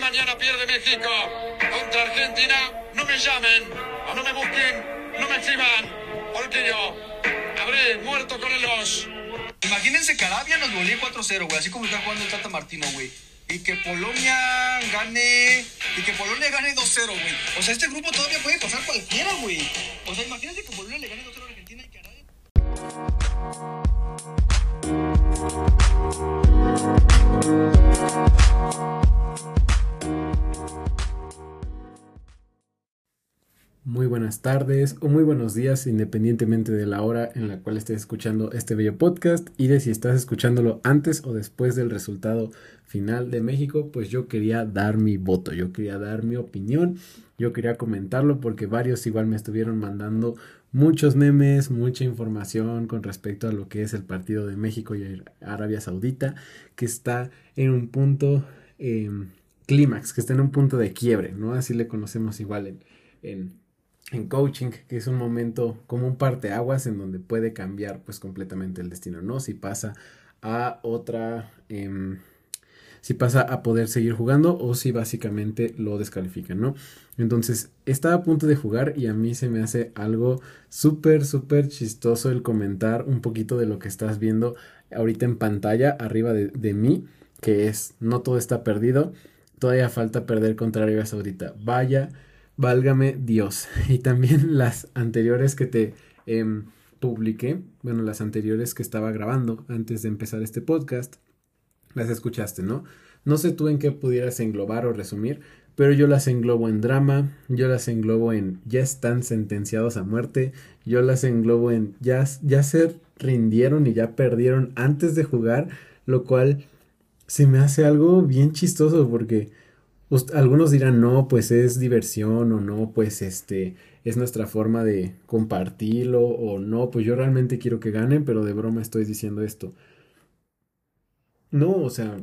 Mañana pierde México contra Argentina. No me llamen o no me busquen, no me escriban, porque yo habré muerto con el los. Imagínense que Arabia nos golea 4-0, güey, así como está jugando el Tata Martino, güey. Y que Polonia gane. Y que Polonia gane 2-0, güey. O sea, este grupo todavía puede pasar cualquiera, güey. O sea, imagínense que tardes o muy buenos días, independientemente de la hora en la cual estés escuchando este bello podcast y de si estás escuchándolo antes o después del resultado final de México, pues yo quería dar mi voto, yo quería dar mi opinión, yo quería comentarlo porque varios igual me estuvieron mandando muchos memes, mucha información con respecto a lo que es el partido de México y Arabia Saudita, que está en un punto eh, clímax, que está en un punto de quiebre, ¿no? Así le conocemos igual en en coaching, que es un momento como un parteaguas en donde puede cambiar pues completamente el destino, ¿no? Si pasa a otra, eh, si pasa a poder seguir jugando o si básicamente lo descalifican, ¿no? Entonces, está a punto de jugar y a mí se me hace algo súper, súper chistoso el comentar un poquito de lo que estás viendo ahorita en pantalla arriba de, de mí, que es, no todo está perdido, todavía falta perder contra Arabia Saudita. Vaya Válgame Dios. Y también las anteriores que te eh, publiqué, bueno, las anteriores que estaba grabando antes de empezar este podcast, las escuchaste, ¿no? No sé tú en qué pudieras englobar o resumir, pero yo las englobo en drama, yo las englobo en ya están sentenciados a muerte, yo las englobo en ya, ya se rindieron y ya perdieron antes de jugar, lo cual se me hace algo bien chistoso porque algunos dirán, no, pues es diversión o no, pues este es nuestra forma de compartirlo o no, pues yo realmente quiero que ganen, pero de broma estoy diciendo esto. No, o sea,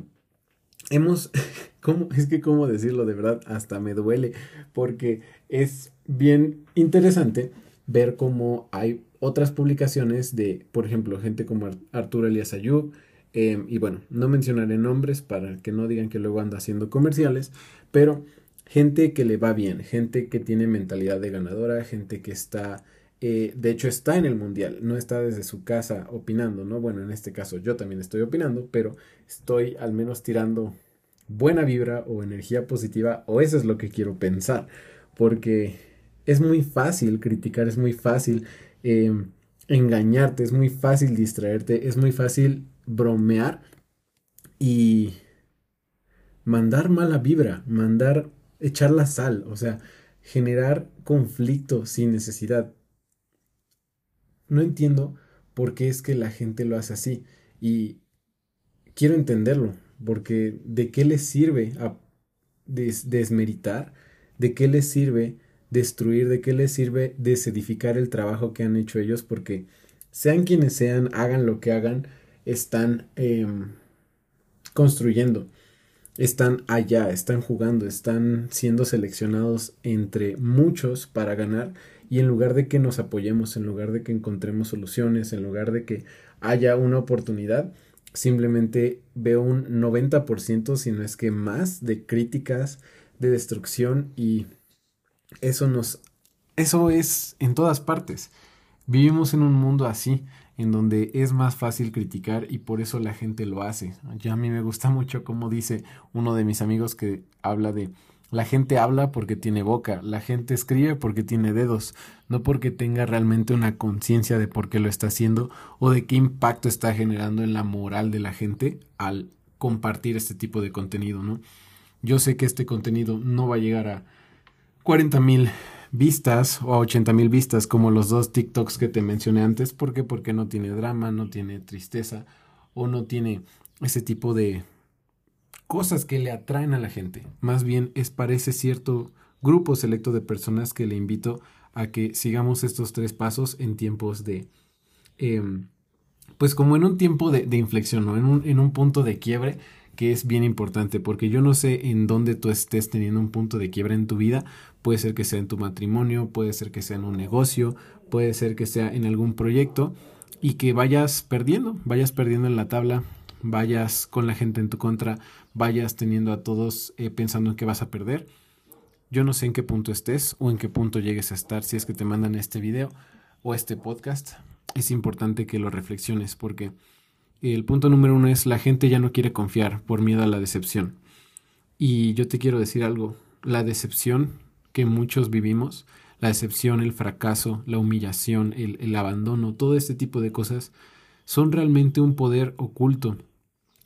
hemos, ¿cómo? Es que cómo decirlo de verdad, hasta me duele, porque es bien interesante ver cómo hay otras publicaciones de, por ejemplo, gente como Arturo Elias Ayub, eh, y bueno, no mencionaré nombres para que no digan que luego anda haciendo comerciales, pero gente que le va bien, gente que tiene mentalidad de ganadora, gente que está, eh, de hecho está en el mundial, no está desde su casa opinando, ¿no? Bueno, en este caso yo también estoy opinando, pero estoy al menos tirando buena vibra o energía positiva, o eso es lo que quiero pensar, porque es muy fácil criticar, es muy fácil eh, engañarte, es muy fácil distraerte, es muy fácil bromear y mandar mala vibra, mandar echar la sal, o sea, generar conflicto sin necesidad. No entiendo por qué es que la gente lo hace así y quiero entenderlo, porque ¿de qué les sirve a desmeritar? ¿De qué les sirve destruir? ¿De qué les sirve desedificar el trabajo que han hecho ellos? Porque sean quienes sean, hagan lo que hagan, están em, construyendo, están allá, están jugando, están siendo seleccionados entre muchos para ganar. Y en lugar de que nos apoyemos, en lugar de que encontremos soluciones, en lugar de que haya una oportunidad, simplemente veo un 90%, si no es que más, de críticas, de destrucción. Y eso nos... Eso es en todas partes. Vivimos en un mundo así en donde es más fácil criticar y por eso la gente lo hace. Ya a mí me gusta mucho como dice uno de mis amigos que habla de la gente habla porque tiene boca, la gente escribe porque tiene dedos, no porque tenga realmente una conciencia de por qué lo está haciendo o de qué impacto está generando en la moral de la gente al compartir este tipo de contenido, ¿no? Yo sé que este contenido no va a llegar a 40 mil vistas o a 80 mil vistas como los dos TikToks que te mencioné antes. ¿Por qué? Porque no tiene drama, no tiene tristeza o no tiene ese tipo de cosas que le atraen a la gente. Más bien es para ese cierto grupo selecto de personas que le invito a que sigamos estos tres pasos en tiempos de... Em, pues como en un tiempo de, de inflexión, ¿no? En un, en un punto de quiebre que es bien importante porque yo no sé en dónde tú estés teniendo un punto de quiebra en tu vida, puede ser que sea en tu matrimonio, puede ser que sea en un negocio, puede ser que sea en algún proyecto y que vayas perdiendo, vayas perdiendo en la tabla, vayas con la gente en tu contra, vayas teniendo a todos eh, pensando en que vas a perder. Yo no sé en qué punto estés o en qué punto llegues a estar si es que te mandan este video o este podcast. Es importante que lo reflexiones porque el punto número uno es la gente ya no quiere confiar por miedo a la decepción. Y yo te quiero decir algo, la decepción que muchos vivimos, la decepción, el fracaso, la humillación, el, el abandono, todo este tipo de cosas son realmente un poder oculto.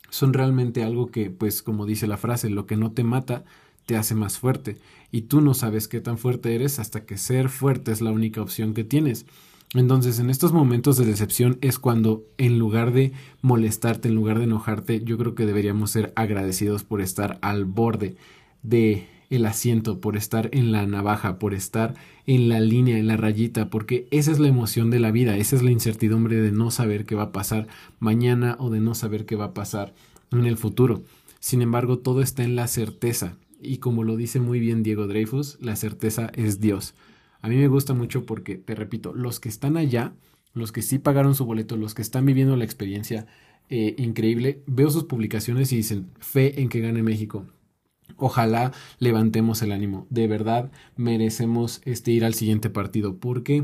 Son realmente algo que, pues como dice la frase, lo que no te mata te hace más fuerte. Y tú no sabes qué tan fuerte eres hasta que ser fuerte es la única opción que tienes. Entonces, en estos momentos de decepción es cuando, en lugar de molestarte, en lugar de enojarte, yo creo que deberíamos ser agradecidos por estar al borde de el asiento, por estar en la navaja, por estar en la línea, en la rayita, porque esa es la emoción de la vida, esa es la incertidumbre de no saber qué va a pasar mañana o de no saber qué va a pasar en el futuro. Sin embargo, todo está en la certeza, y como lo dice muy bien Diego Dreyfus, la certeza es Dios. A mí me gusta mucho porque, te repito, los que están allá, los que sí pagaron su boleto, los que están viviendo la experiencia eh, increíble, veo sus publicaciones y dicen, fe en que gane México, Ojalá levantemos el ánimo. De verdad merecemos este ir al siguiente partido. ¿Por qué?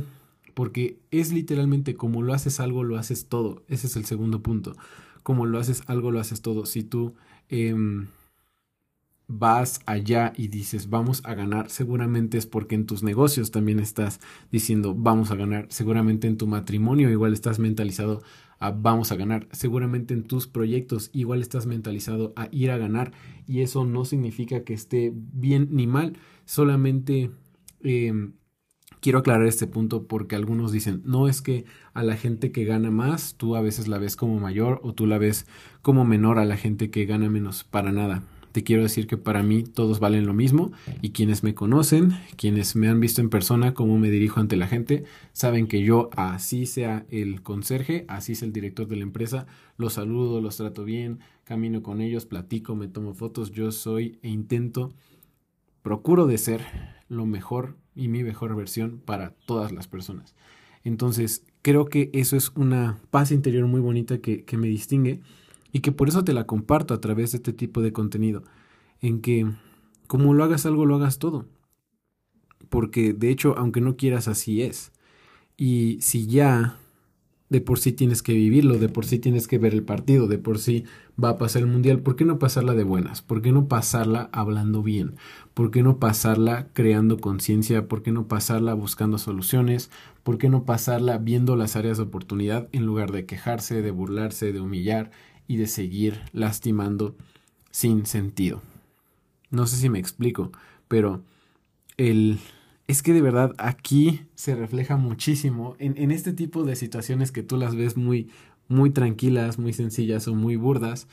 Porque es literalmente como lo haces algo, lo haces todo. Ese es el segundo punto. Como lo haces algo, lo haces todo. Si tú em, vas allá y dices vamos a ganar, seguramente es porque en tus negocios también estás diciendo vamos a ganar. Seguramente en tu matrimonio igual estás mentalizado vamos a ganar. Seguramente en tus proyectos igual estás mentalizado a ir a ganar y eso no significa que esté bien ni mal, solamente em, quiero aclarar este punto porque algunos dicen, no es que a la gente que gana más, tú a veces la ves como mayor o tú la ves como menor a la gente que gana menos, para nada. Te quiero decir que para mí todos valen lo mismo y quienes me conocen, quienes me han visto en persona, cómo me dirijo ante la gente, saben que yo así sea el conserje, así es el director de la empresa, los saludo, los trato bien, camino con ellos, platico, me tomo fotos, yo soy e intento, procuro de ser lo mejor y mi mejor versión para todas las personas. Entonces, creo que eso es una paz interior muy bonita que, que me distingue y que por eso te la comparto a través de este tipo de contenido, en que como lo hagas algo, lo hagas todo. Porque de hecho, aunque no quieras, así es. Y si ya de por sí tienes que vivirlo, de por sí tienes que ver el partido, de por sí va a pasar el mundial, ¿por qué no pasarla de buenas? ¿Por qué no pasarla hablando bien? ¿Por qué no pasarla creando conciencia? ¿Por qué no pasarla buscando soluciones? ¿Por qué no pasarla viendo las áreas de oportunidad en lugar de quejarse, de burlarse, de humillar y de seguir lastimando sin sentido. No sé si me explico, pero el... Es que de verdad aquí se refleja muchísimo en, en este tipo de situaciones que tú las ves muy, muy tranquilas, muy sencillas o muy burdas.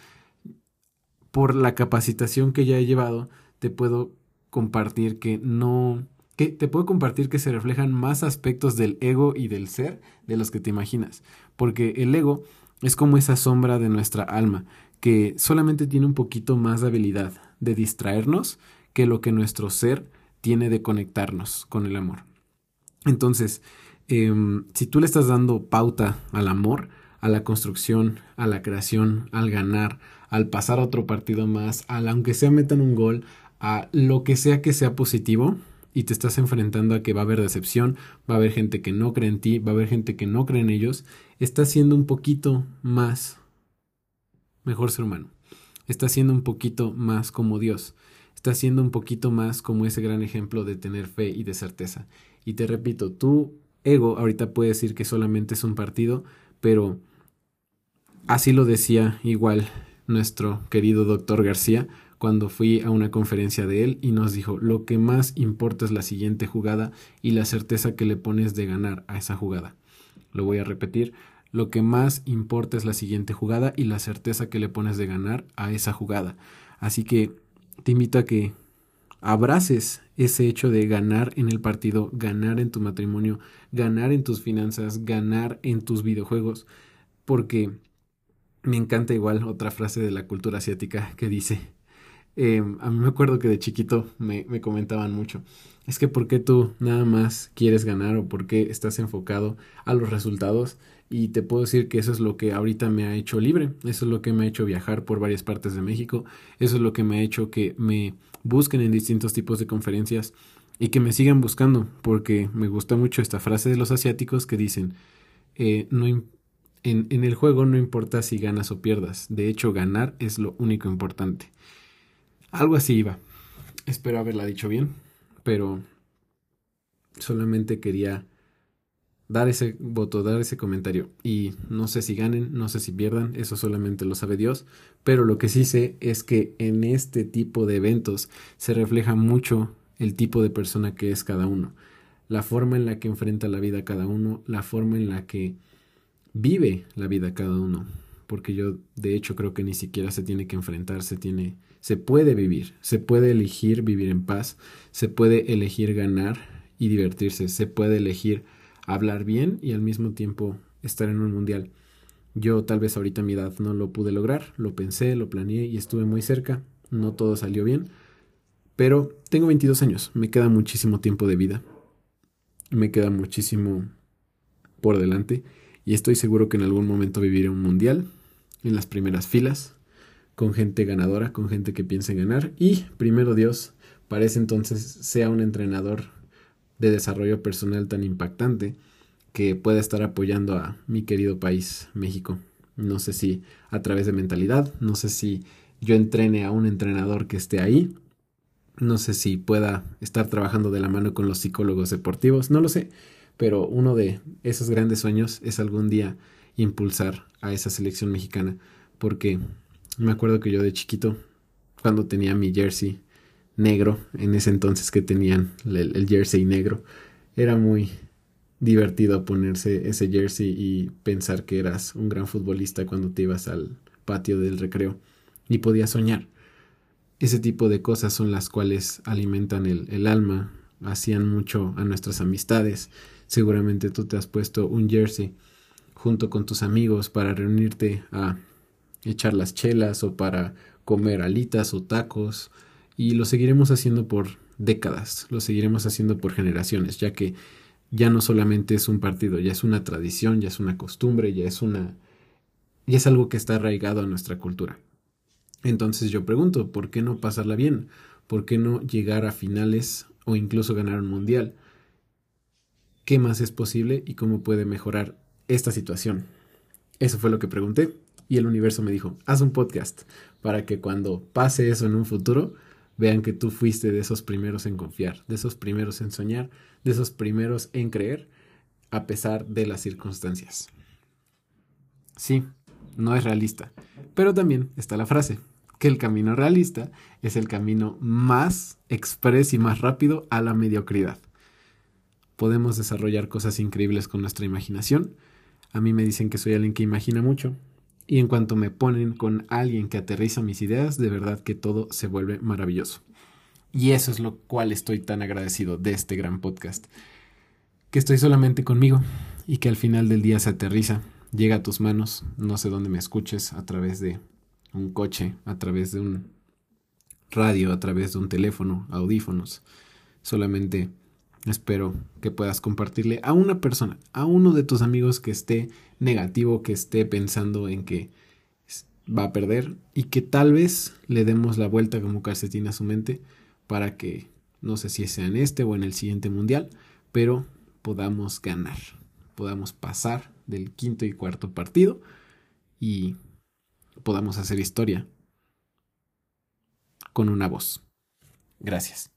Por la capacitación que ya he llevado, te puedo compartir que no, que te puedo compartir que se reflejan más aspectos del ego y del ser de los que te imaginas. Porque el ego es como esa sombra de nuestra alma, que solamente tiene un poquito más de habilidad de distraernos que lo que nuestro ser tiene de conectarnos con el amor. Entonces, em, si tú le estás dando pauta al amor, a la construcción, a la creación, al ganar, al pasar a otro partido más, al aunque sea metan un gol, a lo que sea que sea positivo, y te estás enfrentando a que va a haber decepción, va a haber gente que no cree en ti, va a haber gente que no cree en ellos, estás siendo un poquito más mejor ser humano. Estás siendo un poquito más como Dios. Estás siendo un poquito más como ese gran ejemplo de tener fe y de certeza. Y te repito, tu ego ahorita puede decir que solamente es un partido, pero así lo decía igual nuestro querido doctor García cuando fui a una conferencia de él y nos dijo, lo que más importa es la siguiente jugada y la certeza que le pones de ganar a esa jugada. Lo voy a repetir, lo que más importa es la siguiente jugada y la certeza que le pones de ganar a esa jugada. Así que te invito a que abraces ese hecho de ganar en el partido, ganar en tu matrimonio, ganar en tus finanzas, ganar en tus videojuegos, porque me encanta igual otra frase de la cultura asiática que dice, Em, a mí me acuerdo que de chiquito me, me, comentaban mucho. Es que ¿por qué tú nada más quieres ganar o por qué estás enfocado a los resultados Y te puedo decir que eso es lo que ahorita me ha hecho libre, eso es lo que me ha hecho viajar por varias partes de México, eso es lo que me ha hecho que me busquen en distintos tipos de conferencias y que me sigan buscando, porque me gusta mucho esta frase de los asiáticos que dicen, eh, en, en el juego no importa si ganas o pierdas, de hecho ganar es lo único importante. Algo así iba. Espero haberla dicho bien, pero solamente quería dar ese voto, dar ese comentario. Y no sé si ganen, no sé si pierdan, eso solamente lo sabe Dios. Pero lo que sí sé es que en este tipo de eventos se refleja mucho el tipo de persona que es cada uno. La forma en la que enfrenta la vida cada uno, la forma en la que vive la vida cada uno. Porque yo de hecho creo que ni siquiera se tiene que enfrentar, se tiene, se puede vivir, se puede elegir vivir en paz, se puede elegir ganar y divertirse, se puede elegir hablar bien y al mismo tiempo estar en un mundial. Yo tal vez ahorita a mi edad no lo pude lograr, lo pensé, lo planeé y estuve muy cerca, no todo salió bien, pero tengo 22 años, me queda muchísimo tiempo de vida, me queda muchísimo por delante y estoy seguro que en algún momento viviré un mundial en las primeras filas, con gente ganadora, con gente que piense ganar y, primero Dios, para ese entonces sea un entrenador de desarrollo personal tan impactante que pueda estar apoyando a mi querido país, México. No sé si a través de mentalidad, no sé si yo entrene a un entrenador que esté ahí, no sé si pueda estar trabajando de la mano con los psicólogos deportivos, no lo sé, pero uno de esos grandes sueños es algún día impulsar a esa selección mexicana, porque me acuerdo que yo de chiquito, cuando tenía mi jersey, negro, en ese entonces que tenían el, jersey negro, era muy divertido ponerse ese jersey y pensar que eras un gran futbolista cuando te ibas al patio del recreo y podías soñar. Ese tipo de cosas son las cuales alimentan el, el alma, hacían mucho a nuestras amistades. Seguramente tú te has puesto un jersey junto con tus amigos para reunirte a echar las chelas o para comer alitas o tacos y lo seguiremos haciendo por décadas, lo seguiremos haciendo por generaciones, ya que ya no solamente es un partido, ya es una tradición, ya es una costumbre, ya es una ya es algo que está arraigado a nuestra cultura. Entonces yo pregunto, ¿por qué no pasarla bien? ¿Por qué no llegar a finales o incluso ganar un mundial? ¿Qué más es posible y cómo puede mejorar esta situación? Eso fue lo que pregunté y el universo me dijo, haz un podcast para que cuando pase eso en un futuro, vean que tú fuiste de esos primeros en confiar, de esos primeros en soñar, de esos primeros en creer, a pesar de las circunstancias. Sí, no es realista, pero también está la frase, que el camino realista es el camino más express y más rápido a la mediocridad. Podemos desarrollar cosas increíbles con nuestra imaginación. A mí me dicen que soy alguien que imagina mucho, y en cuanto me ponen con alguien que aterriza mis ideas, de verdad que todo se vuelve maravilloso. Y eso es lo cual estoy tan agradecido de este gran podcast. Que estoy solamente conmigo y que al final del día se aterriza, llega a tus manos, no sé dónde me escuches, a través de un coche, a través de un radio, a través de un teléfono, audífonos. Solamente espero que puedas compartirle a una persona, a uno de tus amigos que esté negativo que esté pensando en que va a perder y que tal vez le demos la vuelta como calcetín a su mente para que no sé si sea en este o en el siguiente mundial, pero podamos ganar, podamos pasar del quinto y cuarto partido y podamos hacer historia con una voz. Gracias.